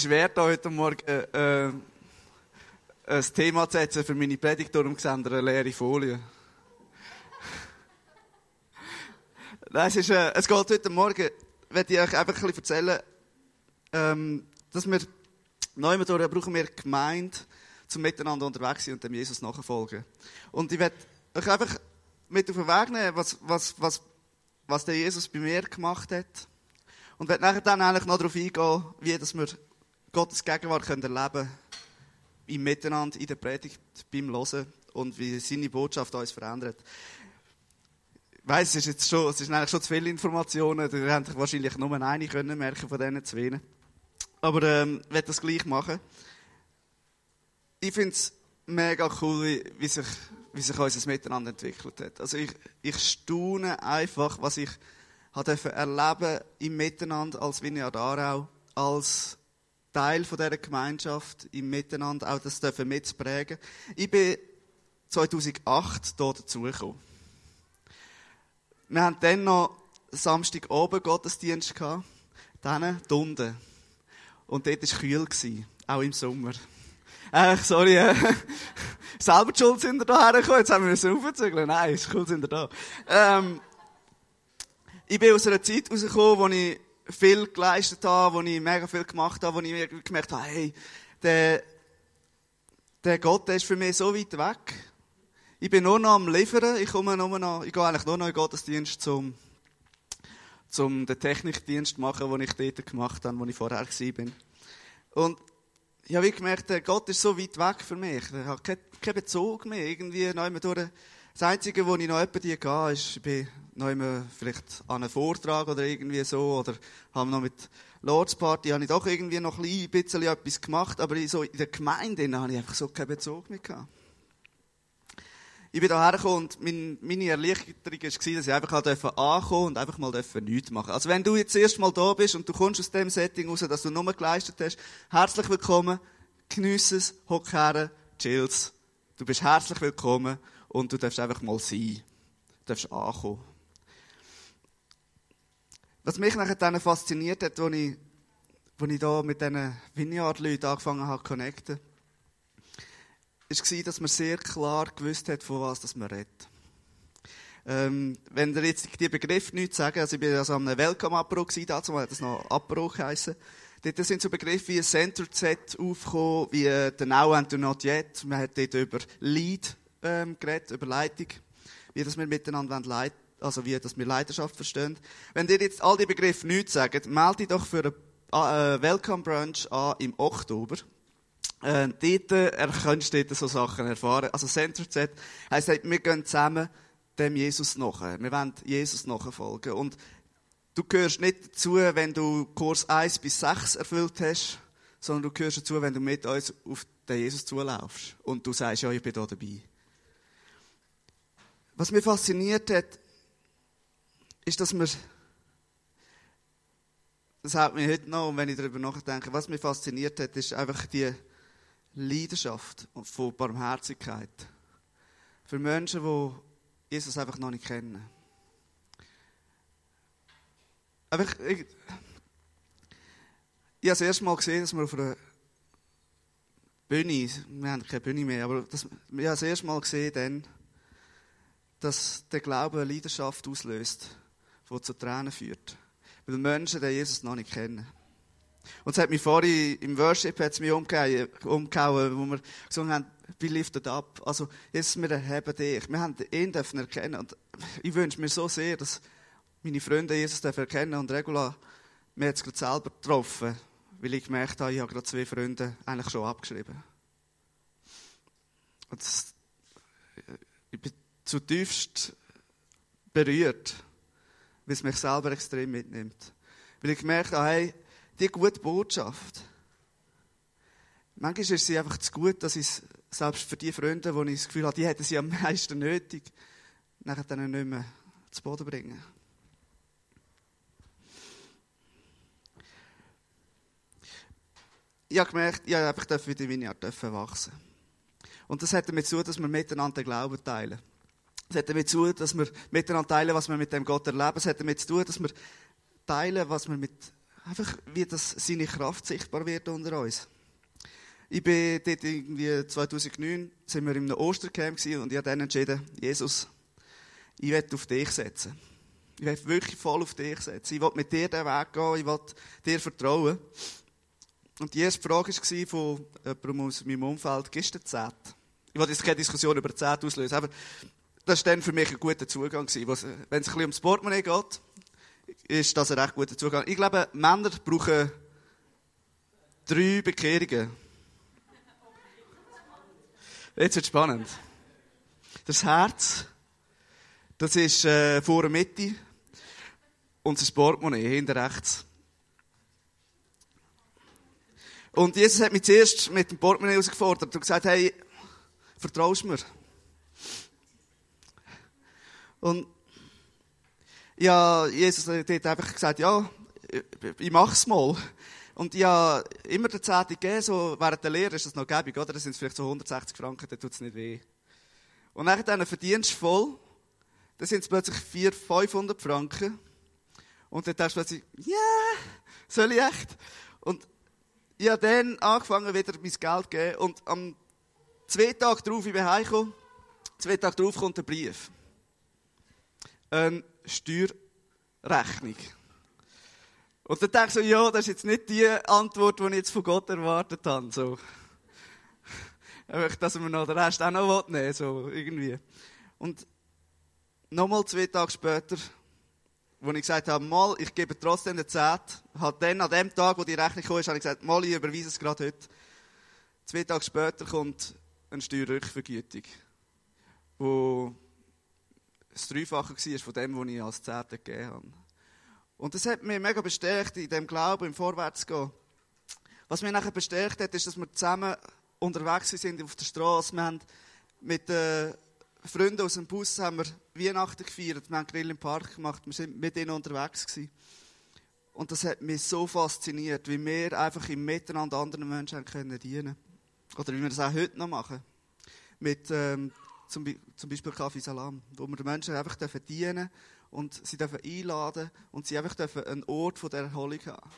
schwer, da heute Morgen äh, äh, ein Thema zu setzen für meine Predigt, darum gesehen eine leere Folie. Es, ist, äh, es geht heute Morgen, werde ich euch einfach ein bisschen erzählen, ähm, dass wir neu brauchen wir Gemeinde, zum Miteinander unterwegs sein und dem Jesus nachfolgen. Und ich werde euch einfach mit auf den Weg nehmen, was, was, was, was der Jesus bei mir gemacht hat. Und werde nachher dann eigentlich noch darauf eingehen, wie dass wir Gottes Gegenwart können erleben. Im Miteinander, in der Predigt, beim Hören und wie seine Botschaft uns verändert. Ich weiss, es ist jetzt schon, es ist eigentlich schon zu viele Informationen. Da habt wahrscheinlich nur eine können merken von diesen zwei. Aber ähm, ich werde das gleich machen ich finde es mega cool, wie sich, wie sich unser Miteinander entwickelt hat. Also ich, ich staune einfach, was ich erleben im Miteinander als Vineyard Aarau, als Teil von dieser Gemeinschaft im Miteinander, auch das dürfen mitzuprägen. Ich bin 2008 hier dazugekommen. Wir haben dann noch Samstag oben Gottesdienst gehabt, dann unten. Und dort war es kühl, auch im Sommer. Äh, sorry, äh, selber die Schuld sind wir da hergekommen, jetzt haben wir müssen aufzügeln. Nein, ist cool, sind wir da. Ähm, ich bin aus einer Zeit rausgekommen, wo ich viel geleistet habe, wo ich mega viel gemacht habe, wo ich gemerkt habe, hey, der, der Gott, der ist für mich so weit weg. Ich bin nur noch am Liefern, ich komme nur noch, ich gehe eigentlich nur noch in den Gottesdienst zum, zum den Technikdienst machen, den ich dort gemacht habe, wo ich vorher war. Und ich habe gemerkt, Gott ist so weit weg für mich. Ich habe keinen Bezug mehr. Irgendwie noch durch. Das Einzige, wo ich noch die gehe, ist, ich bin noch immer vielleicht an einem Vortrag oder irgendwie so, oder habe noch mit Lords Party, habe ich doch irgendwie noch ein bisschen etwas gemacht, aber so in der Gemeinde habe ich einfach so keinen Bezug mehr gehabt ich bin hierher gekommen und mein, meine Erleichterung war, dass ich einfach ankommen und einfach mal nichts machen Also wenn du jetzt erst mal da bist und du kommst aus dem Setting raus, dass du nur geleistet hast, herzlich willkommen, geniess es, hock her, chills. Du bist herzlich willkommen und du darfst einfach mal sein. Du darfst ankommen. Was mich nachher dann fasziniert hat, als ich, als ich da mit diesen Vineyard-Leuten angefangen habe zu connecten, war, dass man sehr klar gewusst hat, von was man redet. Ähm, wenn ihr jetzt die Begriffe nicht sagen, also ich bin also am Welcome-Abbruch gewesen, dazu hat das noch Abbruch geheissen. Dort sind so Begriffe wie Center Z aufgekommen, wie äh, der Now and the Not Yet. Man hat dort über Lead ähm, geredet, über Leitung, wie das wir miteinander leiten, also wie das wir Leidenschaft verstehen. Wenn ihr jetzt all die Begriffe nicht sagt, meldet doch für eine äh, Welcome Brunch an im Oktober. Äh, dort äh, kannst du so Sachen erfahren. Also Center Z heisst, wir gehen zusammen dem Jesus nach. Wir wollen Jesus nachfolgen. Und du gehörst nicht dazu, wenn du Kurs 1 bis 6 erfüllt hast, sondern du gehörst dazu, wenn du mit uns auf den Jesus zulaufst. Und du sagst, ja, ich bin da dabei. Was mich fasziniert hat, ist, dass wir das hat mich heute noch, wenn ich darüber nachdenke, was mich fasziniert hat, ist einfach die Leidenschaft und von Barmherzigkeit. Für Menschen, die Jesus einfach noch nicht kennen. Einfach, ich, ich habe das erste Mal gesehen, dass wir auf einer Bühne, wir haben keine Bühne mehr, aber das, ich habe das erste Mal gesehen, dann, dass der Glaube eine Leidenschaft auslöst, die zu Tränen führt. Weil Menschen den Jesus noch nicht kennen. Und es hat mich vorhin im Worship hat's mich umgehauen, umgehauen, wo wir gesungen haben, be lifted up. Also, jetzt, wir erheben dich. Wir haben ihn dürfen erkennen. Und ich wünsche mir so sehr, dass meine Freunde Jesus dürfen erkennen und Regula, mir jetzt gerade selber getroffen, weil ich gemerkt habe, ich habe gerade zwei Freunde eigentlich schon abgeschrieben. Und das, ich bin zutiefst berührt, weil es mich selber extrem mitnimmt. Weil ich gemerkt habe, hey, die gute Botschaft. Manchmal ist sie einfach zu gut, dass ich es, selbst für die Freunde, die ich das Gefühl habe, die hätten sie am meisten nötig, nachher dann nicht mehr zu Boden bringen. Ich habe gemerkt, ich habe einfach in die Vineyard wachsen. Und das hat damit zu dass wir miteinander Glauben teilen. Es hat damit zu dass wir miteinander teilen, was wir mit dem Gott erleben. Es hat damit zu tun, dass wir teilen, was wir mit einfach, wie das seine Kraft sichtbar wird unter uns. Ich bin dort irgendwie 2009, sind wir in einem Ostercamp gewesen und ich habe dann entschieden, Jesus, ich werde auf dich setzen. Ich werde wirklich voll auf dich setzen. Ich will mit dir den Weg gehen, ich will dir vertrauen. Und die erste Frage war von jemandem aus meinem Umfeld, gibst du den Zehnt? Ich wollte jetzt keine Diskussion über den Zehnt auslösen, aber das war dann für mich ein guter Zugang. Wenn es ein bisschen ums Portemonnaie geht, ist das ein recht guter Zugang. Ich glaube, Männer brauchen drei Bekehrungen. Jetzt wird es spannend. Das Herz, das ist äh, vor der Mitte und das Portemonnaie hinter rechts. Und Jesus hat mich zuerst mit dem Portemonnaie herausgefordert und gesagt, hey, vertraust mir? Und ja, Jesus hat einfach gesagt, ja, ich mach's mal. Und ja, immer der Zehnte gegeben, so während der Lehre ist das noch gäbig, oder? Das sind vielleicht so 160 Franken, dann tut's nicht weh. Und nachher dann verdienst du voll, dann sind es plötzlich 400, 500 Franken. Und dann denkst du plötzlich, ja, yeah, soll ich echt? Und ich habe dann angefangen, wieder mein Geld zu geben. Und am zwei Tage darauf, ich bin heimgekommen, zwei Tage darauf kommt ein Brief. Eine Steuerrechnung. Und dann denke ich so, ja, das ist jetzt nicht die Antwort, die ich jetzt von Gott erwartet habe. So. Ich möchte, dass wir noch den Rest auch noch nehmen so irgendwie. Und nochmal zwei Tage später, wo ich gesagt habe, mal, ich gebe trotzdem den Zehnt, hat dann an dem Tag, wo die Rechnung kam, habe ich gesagt, mal, ich überweise es gerade heute. Zwei Tage später kommt eine Steuerrückvergütung, wo das Dreifache war von dem, was ich als Zehnte gegeben habe. Und das hat mich mega bestärkt, in dem Glauben, im Vorwärtsgehen. Was mich nachher bestärkt hat, ist, dass wir zusammen unterwegs sind auf der Straße. Wir haben mit den Freunden aus dem Bus haben wir Weihnachten gefeiert. Wir haben Grill im Park gemacht. Wir sind mit ihnen unterwegs gewesen. Und das hat mich so fasziniert, wie wir einfach im Miteinander anderen Menschen können dienen Oder wie wir das auch heute noch machen. Mit, ähm, zum, zum Beispiel Kaffee Salam, wo wir den Menschen einfach dienen dürfen und sie dürfen einladen und sie einfach dürfen einen Ort von der Erholung haben.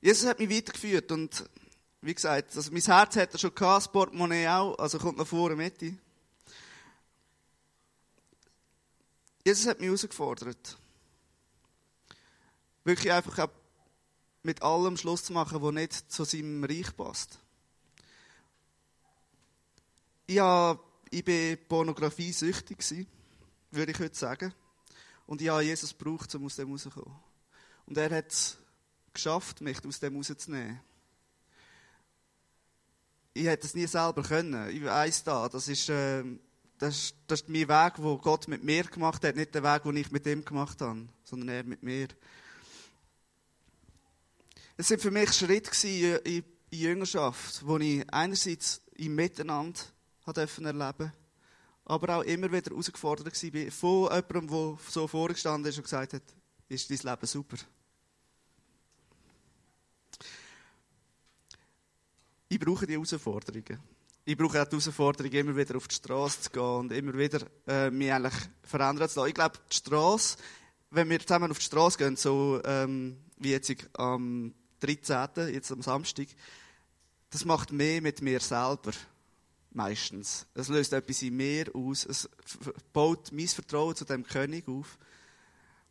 Jesus hat mich weitergeführt und wie gesagt, also mein Herz hat er schon gehabt, das Portemonnaie auch, also kommt noch vorne mit. Jesus hat mich herausgefordert. Wirklich einfach auch mit allem Schluss zu machen, was nicht zu seinem Reich passt. Ja, ich war Pornografie süchtig, würde ich heute sagen. Und ich habe Jesus gebraucht, um aus dem rauszukommen. Und er hat es geschafft, mich aus dem rauszunehmen. Ich hätte es nie selber können. Ich weiss da, das ist, äh, das, das ist mein Weg, den Gott mit mir gemacht hat, nicht der Weg, den ich mit ihm gemacht habe, sondern er mit mir. Es waren für mich Schritte in, in Jüngerschaft, wo ich einerseits im Miteinander erleben durfte, aber auch immer wieder herausgefordert war von jemandem, der so vorgestanden ist und gesagt hat, ist dein Leben super. Ich brauche die Herausforderungen. Ich brauche auch die Herausforderung, immer wieder auf die Straße zu gehen und immer wieder äh, mich eigentlich verändern zu lassen. Ich glaube, die Straße, wenn wir zusammen auf die Straße gehen, so ähm, wie jetzt am 13., jetzt am Samstag, das macht mehr mit mir selber meistens. Es löst etwas in mir aus. Es baut mein Vertrauen zu dem König auf.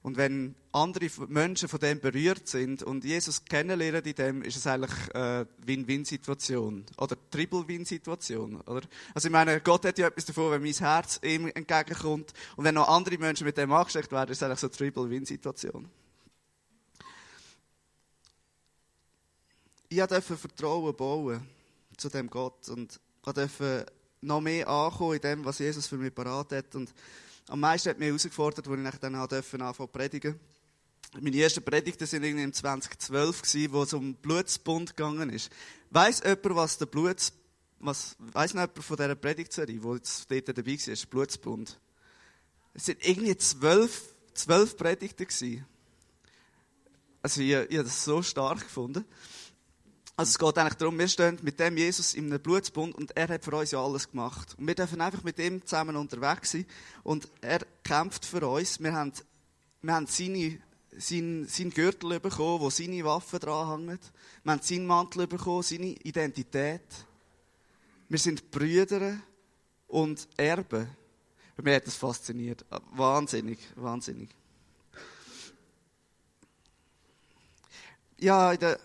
Und wenn andere Menschen von dem berührt sind und Jesus kennenlernen in dem, ist es eigentlich eine Win-Win-Situation. Oder Triple-Win-Situation. Also ich meine, Gott hat ja etwas davon, wenn mein Herz ihm entgegenkommt. Und wenn noch andere Menschen mit dem angesteckt werden, ist es eigentlich so eine Triple-Win-Situation. Ich durfte Vertrauen bauen zu dem Gott. Und durfte noch mehr ankommen in dem, was Jesus für mich parat hat. Und am meisten hat mich herausgefordert, als ich dann anfangen zu predigen. Meine ersten Predigten waren irgendwie im 2012, wo es um Blutsbund gegangen ist. Weiss jemand, was der Bluts, was, weiss noch jemand von dieser Predigtserie, wo jetzt dort dabei war, Blutsbund? Es waren irgendwie zwölf, zwölf Predigten. Also ich, ich habe das so stark gefunden. Also es geht eigentlich darum, wir stehen mit dem Jesus in einem Blutsbund und er hat für uns ja alles gemacht. Und wir dürfen einfach mit ihm zusammen unterwegs sein und er kämpft für uns. Wir haben, wir haben seine, seinen, seinen Gürtel bekommen, wo seine Waffen dranhängen. Wir haben seinen Mantel bekommen, seine Identität. Wir sind Brüder und Erben. Mir hat das fasziniert. Wahnsinnig, wahnsinnig. Ja, in der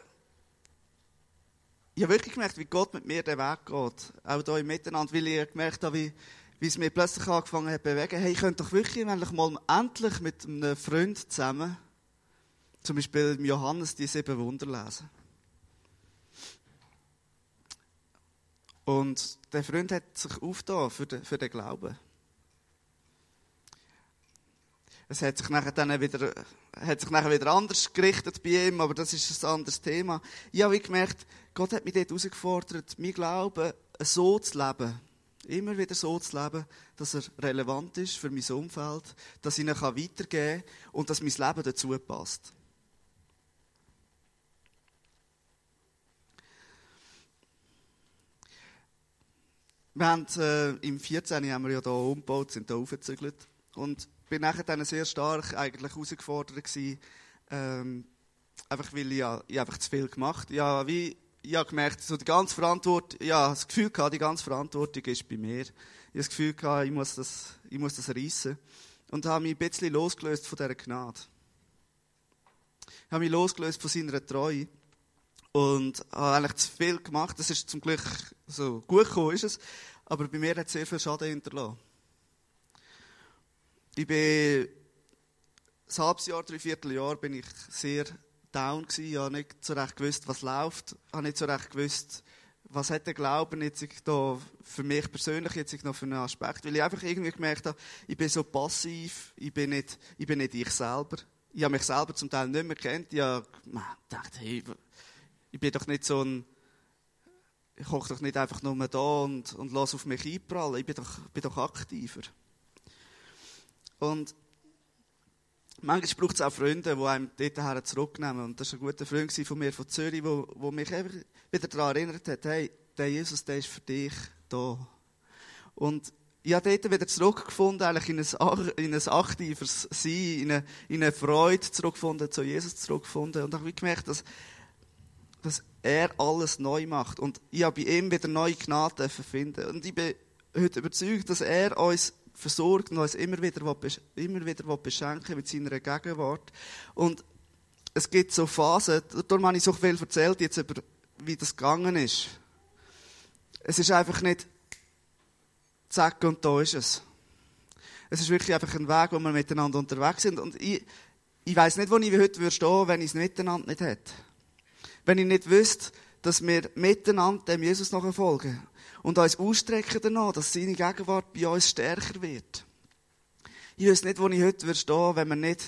ich habe wirklich gemerkt, wie Gott mit mir den Weg geht. Auch hier im Miteinander, weil ich gemerkt habe, wie, wie es mir plötzlich angefangen hat zu bewegen. Hey, ich könnte doch wirklich mal endlich mit einem Freund zusammen, zum Beispiel Johannes, die sieben Wunder lesen. Und der Freund hat sich aufgetan für den, für den Glauben. Es hat sich nachher dann wieder, hat sich nachher wieder anders gerichtet bei ihm, aber das ist ein anderes Thema. Ich habe gemerkt, Gott hat mich dort herausgefordert, mein Glauben so zu leben. Immer wieder so zu leben, dass er relevant ist für mein Umfeld, dass ich ihn weitergeben kann und dass mein Leben dazu passt. Wir haben, äh, im 14. haben wir ja hier umgebaut, sind hier aufgezügelt. Und bin nachher dann sehr stark eigentlich herausgefordert gewesen, ähm, einfach weil ich, ja, ich einfach zu viel gemacht ja wie ich habe gemerkt, so die ganze Verantwortung, ja, das Gefühl gehabt, die ganze Verantwortung ist bei mir. Ich habe das Gefühl gehabt, ich muss das, ich muss das reissen. Und habe mich ein bisschen losgelöst von dieser Gnade. Ich habe mich losgelöst von seiner Treue. Und habe eigentlich zu viel gemacht. Das ist zum Glück so gut gekommen, ist es. Aber bei mir hat es sehr viel Schaden hinterlassen. Ich bin, ein halbes Jahr, dreiviertel Jahr bin ich sehr down gewesen. Ich habe nicht so recht gewusst, was läuft. Ich habe nicht so recht gewusst, was hat der Glauben jetzt da für mich persönlich jetzt noch für einen Aspekt. Weil ich einfach irgendwie gemerkt habe, ich bin so passiv, ich bin nicht, ich bin nicht ich selber. Ich habe mich selber zum Teil nicht mehr kennt. Ich habe gedacht, hey, ich bin doch nicht so ein, ich koche doch nicht einfach nur da und, und lasse auf mich einprallen. Ich bin doch, bin doch aktiver. Und Manchmal braucht es auch Freunde, die einem dort zurücknehmen. Und das war ein guter Freund von mir von Zürich, der mich wieder daran erinnert hat, hey, der Jesus, der ist für dich da. Und ich habe dort wieder zurückgefunden, eigentlich in ein, in ein aktives Sein, in eine, in eine Freude zurückgefunden, zu Jesus zurückgefunden. Und ich habe gemerkt, dass, dass er alles neu macht. Und ich habe bei ihm wieder neue Gnade finden. Und ich bin heute überzeugt, dass er uns versorgt und uns immer wieder, immer wieder beschenken mit seiner Gegenwart. Und es gibt so Phasen, darum habe ich so viel erzählt jetzt über, wie das gegangen ist. Es ist einfach nicht zack und da ist es. Es ist wirklich einfach ein Weg, wo wir miteinander unterwegs sind. Und ich, ich weiß nicht, wo ich heute würde stehen, wenn ich es miteinander nicht hätte. Wenn ich nicht wüsste, dass wir miteinander dem Jesus nachfolgen und uns ausstrecken danach, dass seine Gegenwart bei uns stärker wird. Ich weiß nicht, wo ich heute stehen würde, wenn wir nicht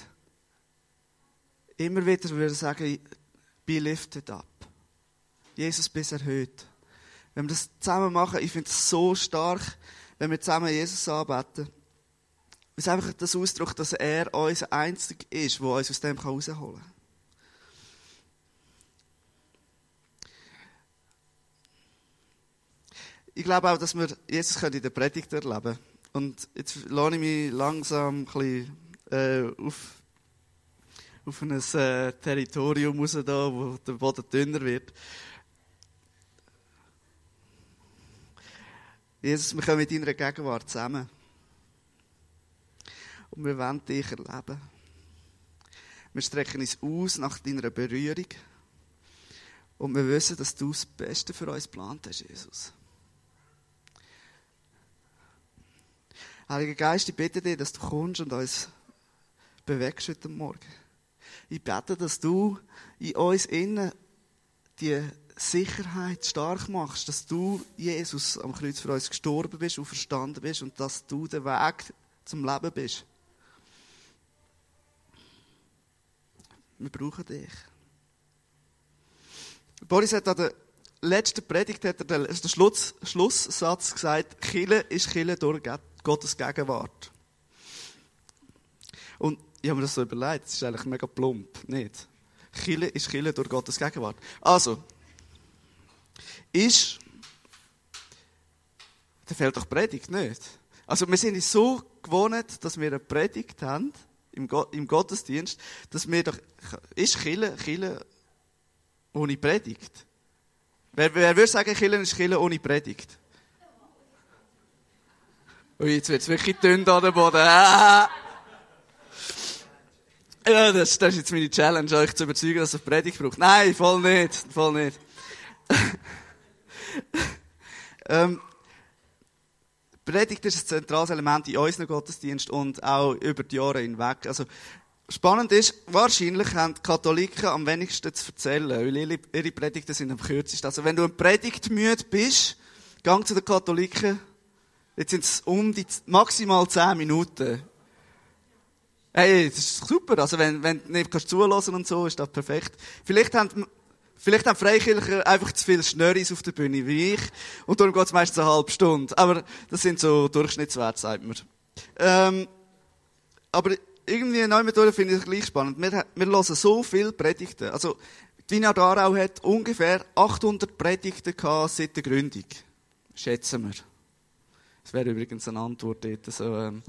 immer wieder würde sagen, be lifted up. Jesus bis erhöht. Wenn wir das zusammen machen, ich finde es so stark, wenn wir zusammen Jesus anbeten. Es ist einfach das Ausdruck, dass er uns einzig ist, der uns aus dem herausholen kann. Ich glaube auch, dass wir Jesus in der Predigt erleben können. Und jetzt lade ich mich langsam ein bisschen, äh, auf, auf ein äh, Territorium raus, da, wo der Boden dünner wird. Jesus, wir kommen mit deiner Gegenwart zusammen. Und wir wollen dich erleben. Wir strecken uns aus nach deiner Berührung. Und wir wissen, dass du das Beste für uns geplant hast, Jesus. Heiliger Geist, ich bitte dich, dass du kommst und uns bewegst heute Morgen. Ich bete, dass du in uns innen die Sicherheit stark machst, dass du, Jesus, am Kreuz für uns gestorben bist und verstanden bist und dass du der Weg zum Leben bist. Wir brauchen dich. Boris hat an der letzten Predigt hat er den Schluss, Schlusssatz gesagt, Kille ist Kille durch Gottes Gegenwart. Und ich habe mir das so überlegt, das ist eigentlich mega plump, nicht? Chile ist Chile durch Gottes Gegenwart. Also, ist, da fehlt doch Predigt, nicht? Also, wir sind so gewohnt, dass wir eine Predigt haben, im, Go im Gottesdienst, dass wir doch, ist Kille, Kille ohne Predigt? Wer, wer würde sagen, Kille ist Kille ohne Predigt? Ui, jetzt wird es wirklich dünn an der Boden. Ah! Ja, das, das ist jetzt meine Challenge, euch zu überzeugen, dass es eine Predigt braucht. Nein, voll nicht, voll nicht. ähm, Predigt ist ein zentrales Element in unserem Gottesdienst und auch über die Jahre hinweg. Also, spannend ist, wahrscheinlich haben die Katholiken am wenigsten zu erzählen, weil ihre, Predigten sind am kürzesten. Also, wenn du ein Predigtmüde bist, gang zu den Katholiken, jetzt sind es um die maximal zehn Minuten. Hey, das ist super. Also, wenn, wenn du nicht kannst zulassen und so, ist das perfekt. Vielleicht haben, vielleicht haben Freikircher einfach zu viel Schnörris auf der Bühne wie ich. Und darum geht es meistens eine halbe Stunde. Aber das sind so Durchschnittswerte, sagt man. Ähm, aber irgendwie neu Methode finde ich es gleich spannend. Wir, wir hören so viele Predigten. Also, Wiener Darau hat ungefähr 800 Predigten gehabt seit der Gründung. Schätzen wir. Das wäre übrigens eine Antwort dort. So, ähm,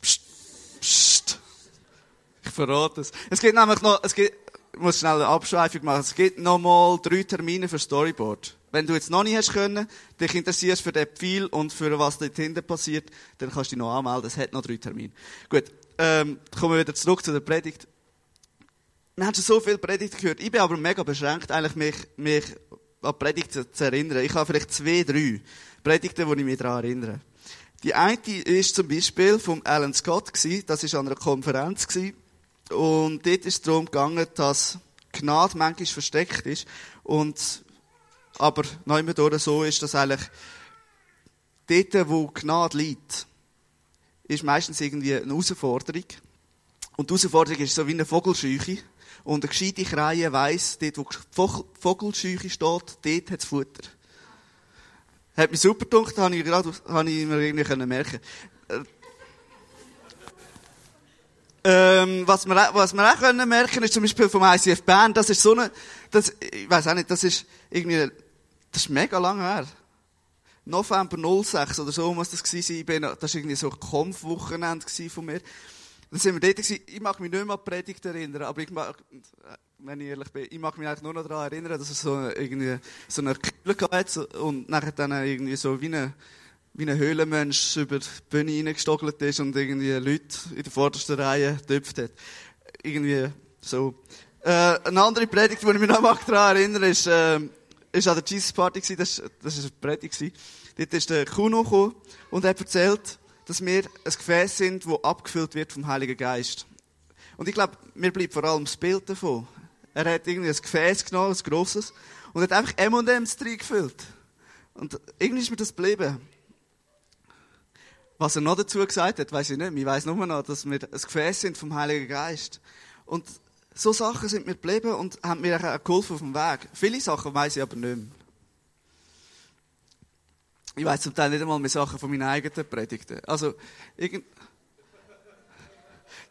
pst, pst. Ich verrate es. Es gibt nämlich noch, es gibt, ich muss schnell eine Abschweifung machen. Es gibt noch mal drei Termine für Storyboard. Wenn du jetzt noch nicht hast können, dich interessierst für den Pfeil und für was dort hinten passiert, dann kannst du dich noch anmelden. Es hat noch drei Termine. Gut, ähm, kommen wir wieder zurück zu der Predigt. Wir haben schon so viel Predigt gehört. Ich bin aber mega beschränkt, eigentlich mich, mich an Predigten zu erinnern. Ich habe vielleicht zwei, drei Predigten, die ich mich daran erinnere. Die eine ist zum Beispiel vom Alan Scott gewesen. Das ist an einer Konferenz gewesen. Und dort ist es darum gegangen, dass Gnade manchmal versteckt ist. Und, aber neu durch so ist, dass eigentlich dort, wo Gnade liegt, ist meistens irgendwie eine Herausforderung. Und die Herausforderung ist so wie eine Vogelscheuche. Und eine gescheite Kreie weiss, dort, wo die Vogelscheuche steht, dort hat es Futter. Hat mich super gedacht, habe ich, gerade, habe ich mir irgendwie merken ähm, was wir, was wir auch können merken, ist zum Beispiel vom ICF Bern, das ist so eine, das, ich weiß auch nicht, das ist irgendwie, das ist mega lang her. November 06 oder so muss das gewesen sein. Das war irgendwie so ein Kampfwochenende von mir. Dann sind wir dort gewesen. Ich mag mich nicht mehr an die Predigt erinnern, aber ich mag, wenn ich ehrlich bin, ich mag mich eigentlich nur noch daran erinnern, dass es so irgendwie, so eine Kühle gab und nachher dann irgendwie so wie eine, wie ein Höhlenmensch über die Bühne reingestogelt ist und irgendwie Leute in der vordersten Reihe getöpft hat. Irgendwie so. Äh, eine andere Predigt, die ich mich noch daran erinnere, ist, äh, ist an der Jesus Party gewesen. Das, das ist eine Predigt gewesen. Dort ist der Kuno gekommen und er erzählt, dass wir ein Gefäß sind, das abgefüllt wird vom Heiligen Geist. Und ich glaube, mir bleibt vor allem das Bild davon. Er hat irgendwie ein Gefäß genommen, ein grosses, und hat einfach M&M's reingefüllt. Und irgendwie ist mir das geblieben. Was er noch dazu gesagt hat, weiß ich nicht. Ich weiß nur noch, dass wir ein Gefäß sind vom Heiligen Geist. Und so Sachen sind mir geblieben und haben mir auch geholfen auf dem Weg. Viele Sachen weiß ich aber nicht mehr. Ich weiß zum Teil nicht einmal mehr Sachen von meinen eigenen Predigten. Also, irgend...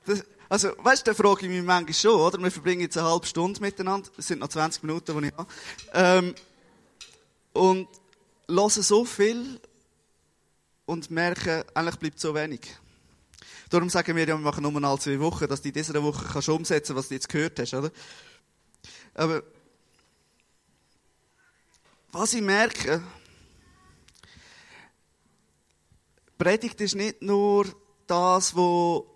Das, also, weißt du, da frage ich mich manchmal schon, oder? Wir verbringen jetzt eine halbe Stunde miteinander. Es sind noch 20 Minuten, die ich habe. Ähm, und hören so viel und merken, eigentlich bleibt so wenig. Darum sagen wir ja, wir machen nur alle zwei Wochen, dass du in dieser Woche kannst umsetzen was du jetzt gehört hast, oder? Aber was ich merke, Predigt ist nicht nur das, wo,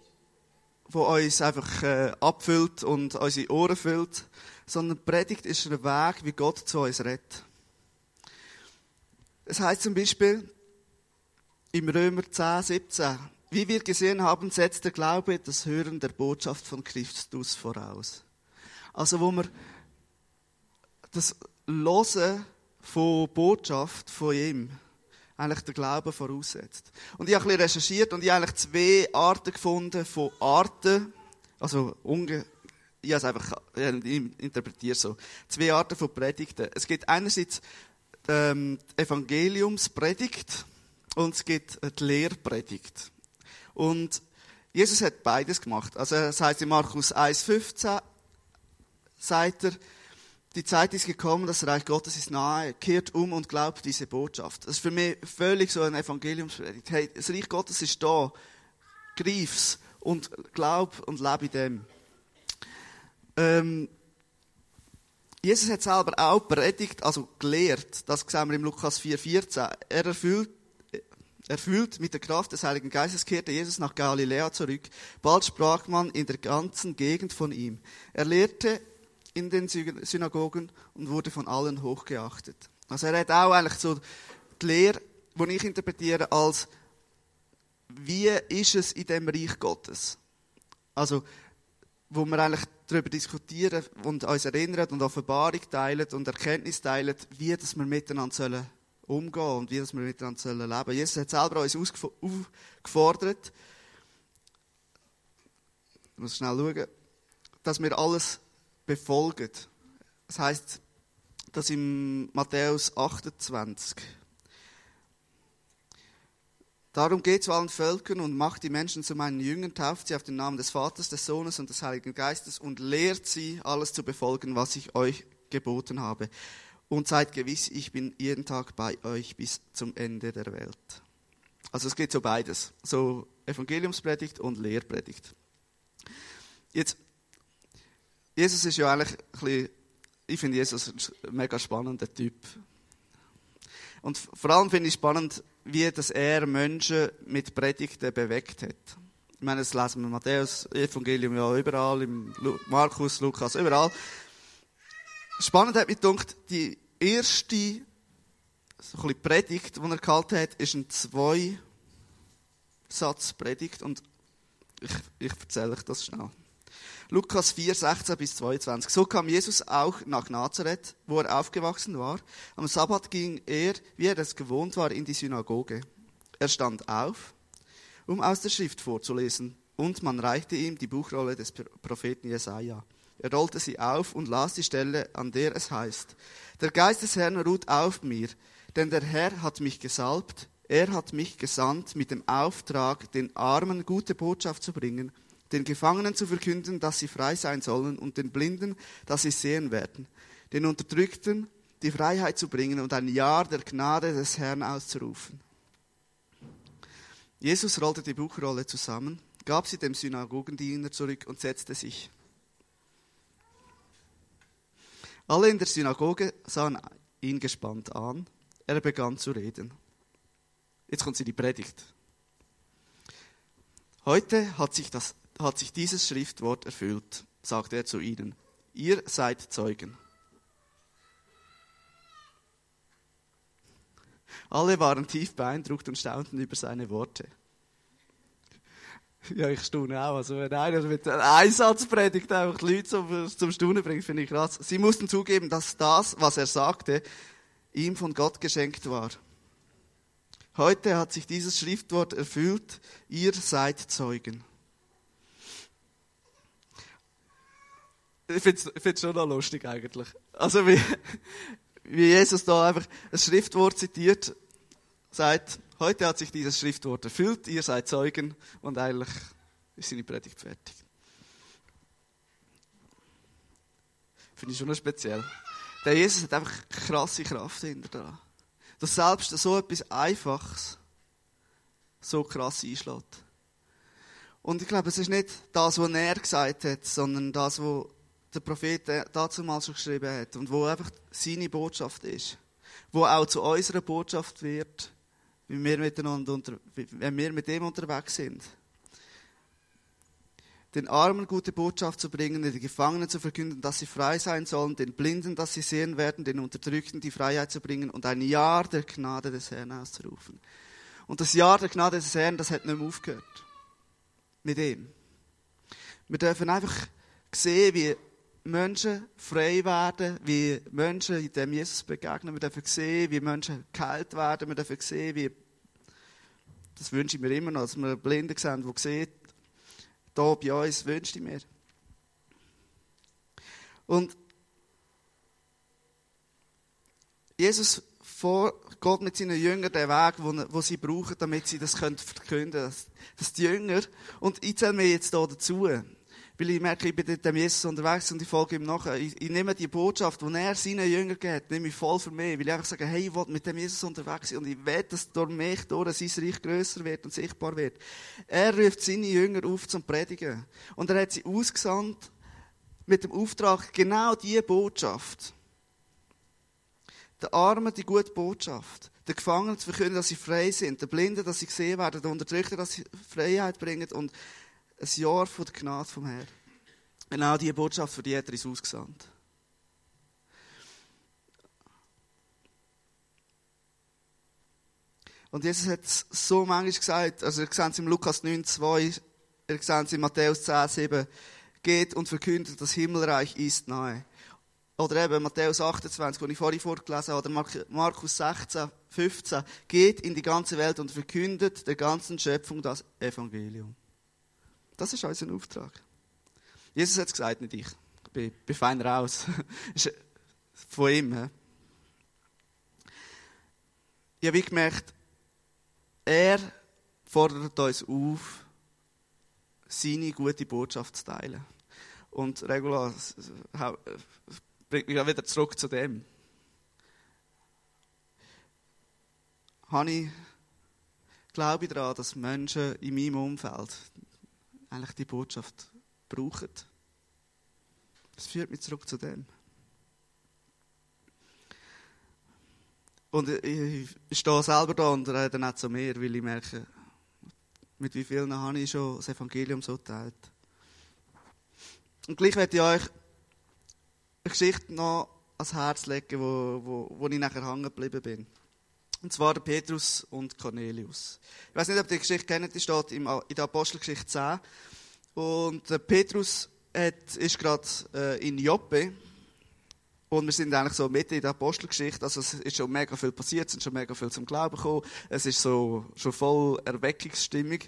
wo uns einfach äh, abfüllt und unsere Ohren füllt, sondern Predigt ist ein Weg, wie Gott zu uns redet. Es heißt zum Beispiel, im Römer 10, 17. Wie wir gesehen haben, setzt der Glaube das Hören der Botschaft von Christus voraus. Also, wo wir das Losen von Botschaft von ihm eigentlich der Glaube voraussetzt. Und ich habe ein bisschen recherchiert und ich habe eigentlich zwei Arten gefunden von Arten, also unge ich habe es einfach ich interpretiere so. Zwei Arten von Predigten. Es gibt einerseits ähm, die Evangeliumspredigt, und es gibt die Lehrpredigt. Und Jesus hat beides gemacht. Also, das heißt in Markus 1,15 sagt er, die Zeit ist gekommen, das Reich Gottes ist nahe, kehrt um und glaubt diese Botschaft. Das ist für mich völlig so ein Evangeliumspredigt. Hey, das Reich Gottes ist da, greif's und glaub und lebe dem. Ähm, Jesus hat selber auch predigt, also gelehrt. Das sehen wir im Lukas 4,14. Er erfüllt, erfüllt mit der Kraft des Heiligen Geistes kehrte Jesus nach Galiläa zurück. Bald sprach man in der ganzen Gegend von ihm. Er lehrte in den Synagogen und wurde von allen hochgeachtet. Also er hat auch eigentlich so die Lehre, die ich interpretiere als, wie ist es in dem Reich Gottes? Also, wo wir eigentlich darüber diskutieren und uns erinnern und Offenbarung teilen und Erkenntnis teilen, wie dass wir miteinander sollen umgehen und wie dass wir miteinander sollen leben. Jesus hat selber uns aufgefordert, ich muss schnell schauen, dass wir alles befolgen. Das heißt, dass im Matthäus 28 Darum geht zu allen Völkern und macht die Menschen zu meinen Jüngern, tauft sie auf den Namen des Vaters, des Sohnes und des Heiligen Geistes und lehrt sie, alles zu befolgen, was ich euch geboten habe. Und seid gewiss, ich bin jeden Tag bei euch bis zum Ende der Welt. Also es geht so beides, so Evangeliumspredigt und Lehrpredigt. Jetzt, Jesus ist ja eigentlich ein bisschen, ich finde Jesus ein mega spannender Typ. Und vor allem finde ich spannend, wie dass er Menschen mit Predigten bewegt hat. Ich meine, das lesen wir im Matthäus, Evangelium ja überall, im Markus, Lukas, überall. Spannend hat mich gedacht, die erste so ein Predigt, die er gehalten hat, ist ein Zwei-Satz-Predigt und ich, ich erzähle euch das schnell. Lukas 4, 16 bis 22. So kam Jesus auch nach Nazareth, wo er aufgewachsen war. Am Sabbat ging er, wie er es gewohnt war, in die Synagoge. Er stand auf, um aus der Schrift vorzulesen, und man reichte ihm die Buchrolle des Propheten Jesaja. Er rollte sie auf und las die Stelle, an der es heißt: Der Geist des Herrn ruht auf mir, denn der Herr hat mich gesalbt, er hat mich gesandt mit dem Auftrag, den Armen gute Botschaft zu bringen den Gefangenen zu verkünden, dass sie frei sein sollen und den Blinden, dass sie sehen werden, den Unterdrückten die Freiheit zu bringen und ein Jahr der Gnade des Herrn auszurufen. Jesus rollte die Buchrolle zusammen, gab sie dem Synagogendiener zurück und setzte sich. Alle in der Synagoge sahen ihn gespannt an. Er begann zu reden. Jetzt kommt sie die Predigt. Heute hat sich das hat sich dieses Schriftwort erfüllt, sagte er zu ihnen. Ihr seid Zeugen. Alle waren tief beeindruckt und staunten über seine Worte. Ja, ich staune auch. Also, wenn einer mit einem Einsatz einfach die Leute zum, zum Staunen bringt, finde ich krass. Sie mussten zugeben, dass das, was er sagte, ihm von Gott geschenkt war. Heute hat sich dieses Schriftwort erfüllt. Ihr seid Zeugen. Ich finde es schon noch lustig eigentlich. Also wie, wie Jesus da einfach ein Schriftwort zitiert, sagt, heute hat sich dieses Schriftwort erfüllt, ihr seid Zeugen und eigentlich ist seine Predigt fertig. Finde ich schon noch speziell. Der Jesus hat einfach krasse Kraft hinter da. Dass selbst so etwas Einfaches so krass einschlägt. Und ich glaube, es ist nicht das, was er gesagt hat, sondern das, was der Prophet dazu mal schon geschrieben hat und wo einfach seine Botschaft ist, wo auch zu unserer Botschaft wird, wenn wir, miteinander unter, wenn wir mit dem unterwegs sind. Den Armen gute Botschaft zu bringen, den Gefangenen zu verkünden, dass sie frei sein sollen, den Blinden, dass sie sehen werden, den Unterdrückten die Freiheit zu bringen und ein Jahr der Gnade des Herrn auszurufen. Und das Jahr der Gnade des Herrn, das hat nicht mehr aufgehört. Mit ihm. Wir dürfen einfach sehen, wie Menschen frei werden, wie Menschen dem Jesus begegnen. Wir dürfen sehen, wie Menschen geheilt werden. Wir dürfen sehen, wie, das wünsche ich mir immer noch, dass wir Blinde sehen, die sehen, da bei uns wünsche ich mir. Und Jesus vor Gott mit seinen Jüngern den Weg, wo sie brauchen, damit sie das verkünden können. Dass, dass die Jünger, und ich zähle mir jetzt hier dazu, Weil ich merke, ich bin mit dem Jesus unterwegs und ich folge ihm nachher. Ich, ich nehme die Botschaft, die er seinen Jüngern gibt, nehme ich voll für mich. Weil ich einfach sage, hey, ich will mit dem Jesus unterwegs sein und ich will, dass durch mich durch sein Reich grösser wird und sichtbar wird. Er ruft seine Jünger auf zum Predigen. Und er hat sie ausgesandt mit dem Auftrag, genau diese Botschaft. Den Armen die gute Botschaft. Den Gefangenen zu verkünden, dass sie frei sind. Den Blinden, dass sie gesehen werden. Den Unterdrückten, dass sie Freiheit bringen. Und ein Jahr von der Gnade vom Herrn. Genau diese Botschaft, für die hat er uns ausgesandt. Und Jesus hat es so manchmal gesagt, also ihr seht es im Lukas 9, 2, ihr seht es in Matthäus 10, 7, geht und verkündet, das Himmelreich ist nahe. Oder eben Matthäus 28, den ich vorhin vorgelesen habe, oder Markus 16, 15, geht in die ganze Welt und verkündet der ganzen Schöpfung das Evangelium. Das ist unser Auftrag. Jesus hat es gesagt, nicht ich. Ich bin, bin fein raus. Von ihm. He? Ich habe gemerkt, er fordert uns auf, seine gute Botschaft zu teilen. Und Regula bringt mich auch wieder zurück zu dem. Habe ich glaube daran, dass Menschen in meinem Umfeld eigentlich die Botschaft brauchen. Das führt mich zurück zu dem. Und ich, stehe selber da und rede nicht zu mir, weil ich merke, mit wie vielen habe ich schon das Evangelium so geteilt. Und gleich werde ich euch eine Geschichte noch ans Herz legen, wo, wo, wo ich nachher hängen geblieben bin. Und zwar der Petrus und Cornelius. Ich weiß nicht, ob ihr die Geschichte kennt, die steht in der Apostelgeschichte 10. Und der Petrus hat, ist gerade äh, in Joppe. Und wir sind eigentlich so mitten in der Apostelgeschichte. Also es ist schon mega viel passiert, es sind schon mega viel zum Glauben gekommen. Es ist so schon voll Erweckungsstimmung.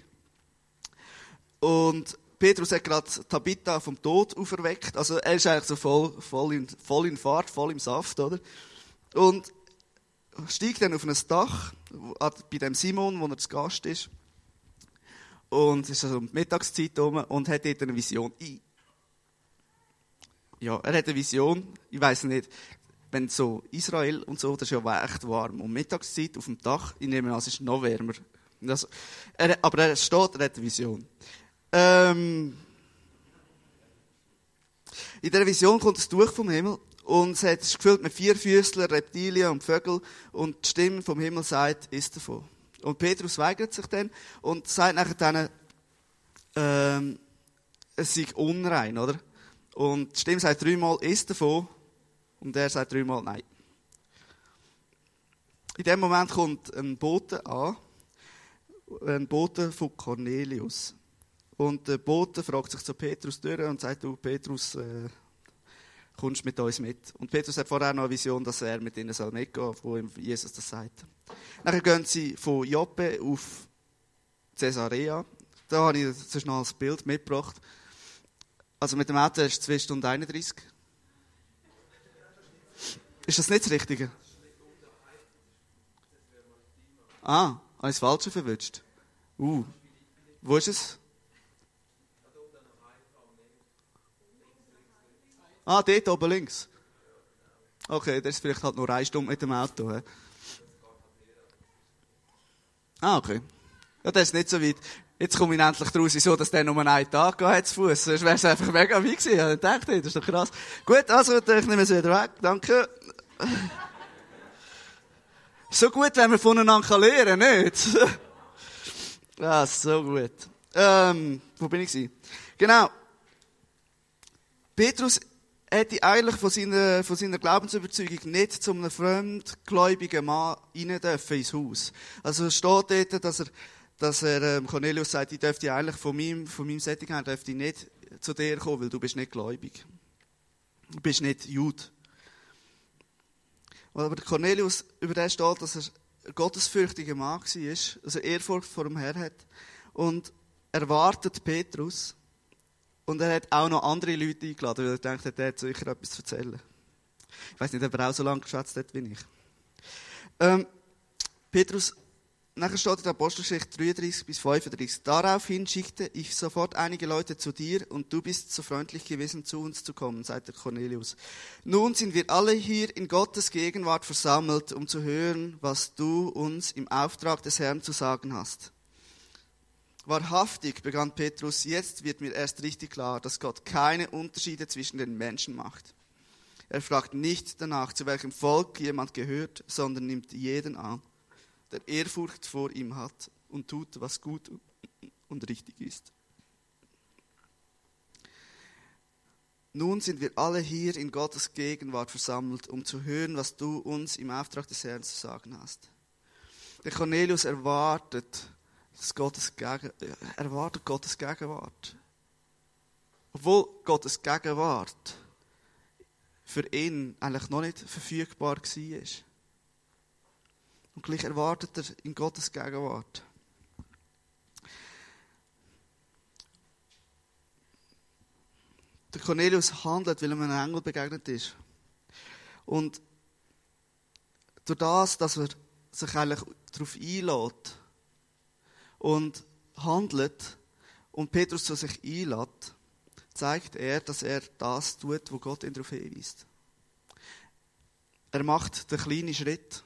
Und Petrus hat gerade Tabitha vom Tod auferweckt. Also er ist eigentlich so voll, voll, in, voll in Fahrt, voll im Saft, oder? Und steigt dann auf ein Dach bei dem Simon, wo er zu Gast ist. Und es ist also um die Mittagszeit herum und hat dort eine Vision. Ich, ja, er hat eine Vision, ich weiß nicht, wenn so Israel und so, das ist ja echt warm. Um Mittagszeit auf dem Dach, ich nehme an, es ist noch wärmer. Das, er, aber er steht, er hat eine Vision. Ähm, in dieser Vision kommt es durch vom Himmel und es ist gefüllt mit Vierfüßlern, Reptilien und Vögeln und die Stimme vom Himmel sagt, ist davon. Und Petrus weigert sich dann und sagt nachher dann, ähm, es sei unrein, oder? Und die Stimme sagt dreimal, ist davon. Und er sagt dreimal, nein. In dem Moment kommt ein Bote an, ein Bote von Cornelius. Und der Bote fragt sich zu Petrus durch und sagt, du Petrus, äh, kommst mit uns mit. Und Petrus hat vorher noch eine Vision, dass er mit ihnen soll mitgehen soll, wo ihm Jesus das sagt. Dann gehen sie von Joppe auf Caesarea. Da habe ich zuerst noch ein Bild mitgebracht. Also mit dem Auto ist es 2 Stunden 31. Ist das nicht das Richtige? Ah, habe ich das Falsche verwünscht? Uh, wo ist es? Ah, dort oben links. Okay, das ist vielleicht halt nur eine Stunde mit dem Auto. He? Ah, okay. Ja, das ist nicht so weit. Jetzt komme ich endlich daraus, so, dass der nur einen Tag hat zu Fuß. Sonst wäre es einfach mega weit gewesen. Ich dachte, das ist doch krass. Gut, also, ich nehme es wieder weg. Danke. so gut, wenn man voneinander lernen nicht? ja, so gut. Ähm, wo bin ich? Genau. Petrus hätte eigentlich von seiner, von seiner Glaubensüberzeugung nicht zu einem fremdgläubigen Mann rein dürfen ins Haus. Also es steht dort, dass er, dass er ähm, Cornelius sagt, ich dürfte eigentlich von meinem, von meinem Setting her dürfte ich nicht zu dir kommen, weil du bist nicht gläubig. Du bist nicht Jude. Aber Cornelius, über den steht, dass er ein gottesfürchtiger Mann war, also Ehrfurcht vor dem Herrn hat und erwartet Petrus, und er hat auch noch andere Leute eingeladen, weil er denkt, er hat sicher etwas zu erzählen. Ich weiß nicht, ob er auch so lange geschätzt hat wie ich. Ähm, Petrus nachher steht in der Apostelgeschichte 33 bis 35. Daraufhin schickte ich sofort einige Leute zu dir und du bist so freundlich gewesen, zu uns zu kommen, sagt der Cornelius. Nun sind wir alle hier in Gottes Gegenwart versammelt, um zu hören, was du uns im Auftrag des Herrn zu sagen hast. Wahrhaftig, begann Petrus, jetzt wird mir erst richtig klar, dass Gott keine Unterschiede zwischen den Menschen macht. Er fragt nicht danach, zu welchem Volk jemand gehört, sondern nimmt jeden an der Ehrfurcht vor ihm hat und tut, was gut und richtig ist. Nun sind wir alle hier in Gottes Gegenwart versammelt, um zu hören, was du uns im Auftrag des Herrn zu sagen hast. Der Cornelius erwartet, dass Gottes Gegen erwartet Gottes Gegenwart. Obwohl Gottes Gegenwart für ihn eigentlich noch nicht verfügbar war. Und gleich erwartet er in Gottes Gegenwart. Der Cornelius handelt, weil er einem Engel begegnet ist. Und durch das, dass er sich eigentlich darauf einlädt und handelt und Petrus zu sich einlädt, zeigt er, dass er das tut, wo Gott ihn darauf hinweist. Er macht den kleinen Schritt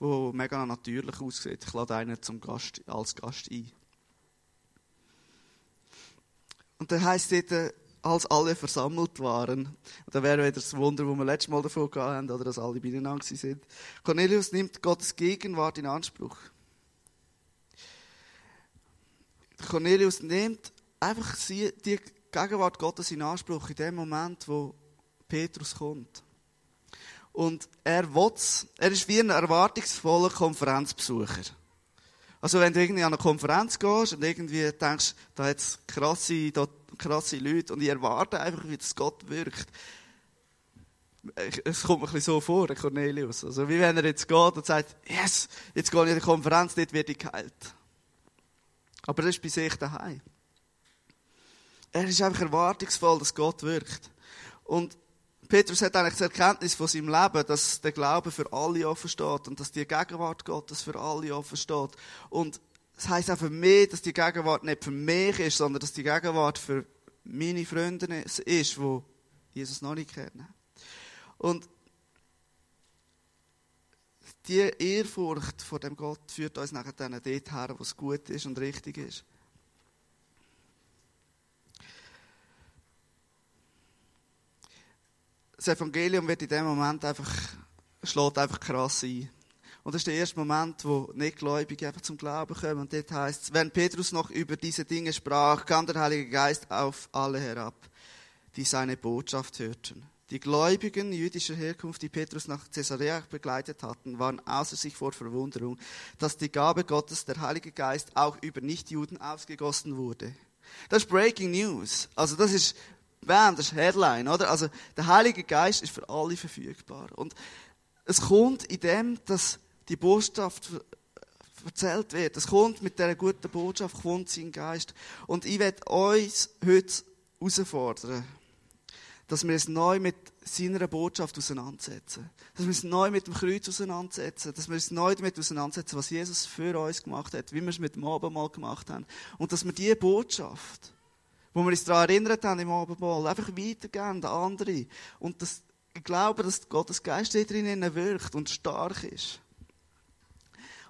wo mega natürlich aussieht. Ich lade einen zum Gast, als Gast ein. Und dann heisst dort, als alle versammelt waren, und da wäre wieder das Wunder, wo wir letztes Mal davon hatten, oder dass alle beieinander sind. Cornelius nimmt Gottes Gegenwart in Anspruch. Cornelius nimmt einfach die Gegenwart Gottes in Anspruch in dem Moment, wo Petrus kommt. Und er will's. Er ist wie ein erwartungsvoller Konferenzbesucher. Also wenn du irgendwie an eine Konferenz gehst und irgendwie denkst, da hat es krasse, krasse Leute und ich erwarte einfach, wie das Gott wirkt. Es kommt mir ein bisschen so vor, Cornelius. Also wie wenn er jetzt geht und sagt, yes, jetzt gehe ich in die Konferenz, dort werde ich geheilt. Aber das ist bei sich daheim. Er ist einfach erwartungsvoll, dass Gott wirkt. Und Petrus hat eigentlich die Erkenntnis von seinem Leben, dass der Glaube für alle offen steht und dass die Gegenwart Gottes für alle offen steht. Und das heisst auch für mich, dass die Gegenwart nicht für mich ist, sondern dass die Gegenwart für meine Freunde ist, die Jesus noch nicht kennen. Und die Ehrfurcht vor dem Gott führt uns nachher dann dort her, wo es gut ist und richtig ist. das Evangelium wird in dem Moment einfach, schlägt einfach krass ein. Und das ist der erste Moment, wo Nichtgläubige einfach zum Glauben kommen. Und dort heißt es, wenn Petrus noch über diese Dinge sprach, kam der Heilige Geist auf alle herab, die seine Botschaft hörten. Die Gläubigen jüdischer Herkunft, die Petrus nach Caesarea begleitet hatten, waren außer sich vor Verwunderung, dass die Gabe Gottes, der Heilige Geist, auch über Nichtjuden ausgegossen wurde. Das ist Breaking News. Also das ist Bam, das ist Headline, oder? Also, der Heilige Geist ist für alle verfügbar. Und es kommt in dem, dass die Botschaft erzählt wird. Es kommt mit dieser guten Botschaft, kommt sein Geist. Und ich werde uns heute herausfordern, dass wir es neu mit seiner Botschaft auseinandersetzen. Dass wir es neu mit dem Kreuz auseinandersetzen. Dass wir es neu damit auseinandersetzen, was Jesus für uns gemacht hat, wie wir es mit dem Abendmahl gemacht haben. Und dass wir diese Botschaft wo wir uns daran erinnert haben im Abendmahl, einfach weitergeben an andere. Und das, ich glaube, dass Gottes Geist drin wirkt und stark ist.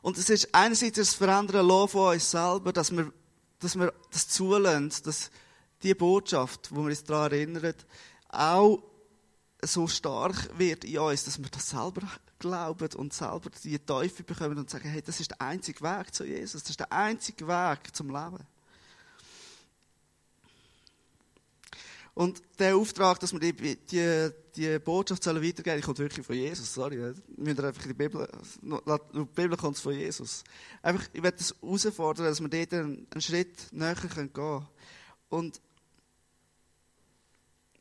Und es ist einerseits das Verändern von uns selber, dass wir, dass wir das zulassen, dass die Botschaft, wo wir uns daran erinnern, auch so stark wird in uns, dass wir das selber glauben und selber die Teufel bekommen und sagen, hey, das ist der einzige Weg zu Jesus, das ist der einzige Weg zum Leben. Und der Auftrag, dass wir die, die, die Botschaft sollen weitergeben, kommt wirklich von Jesus. Sorry, wir müssen einfach in die Bibel, die Bibel kommt von Jesus. Einfach, ich werde das herausfordern, dass wir dort einen, einen Schritt näher gehen können. Und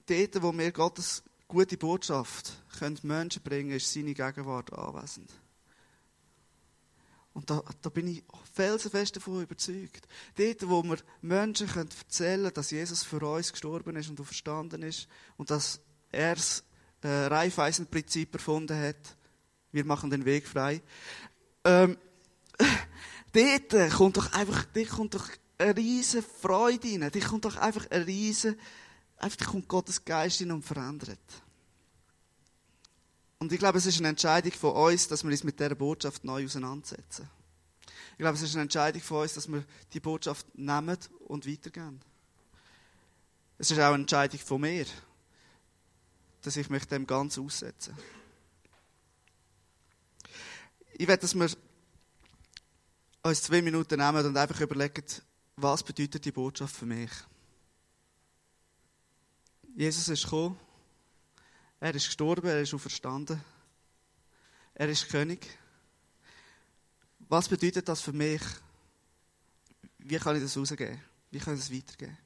dort, wo wir Gottes gute Botschaft können Menschen bringen, ist seine Gegenwart anwesend. Und da, da bin ich felsenfest davon überzeugt. Dort, wo wir Menschen können erzählen können, dass Jesus für uns gestorben ist und verstanden ist und dass er das äh, Reifeisenprinzip erfunden hat. Wir machen den Weg frei. Ähm, dort kommt doch einfach, dort kommt doch eine riesige Freude rein. Dort kommt doch einfach eine riesige, einfach kommt Gottes Geist rein und verändert. Und ich glaube, es ist eine Entscheidung von uns, dass wir uns mit dieser Botschaft neu auseinandersetzen. Ich glaube, es ist eine Entscheidung von uns, dass wir die Botschaft nehmen und weitergeben. Es ist auch eine Entscheidung von mir, dass ich mich dem ganz aussetze. Ich werde, dass wir uns zwei Minuten nehmen und einfach überlegen, was bedeutet die Botschaft für mich. Jesus ist gekommen, er ist gestorben, er ist auferstanden, er ist König. Was bedeutet das für mich? Wie kann ich das rausgeben? Wie kann ich das weitergeben?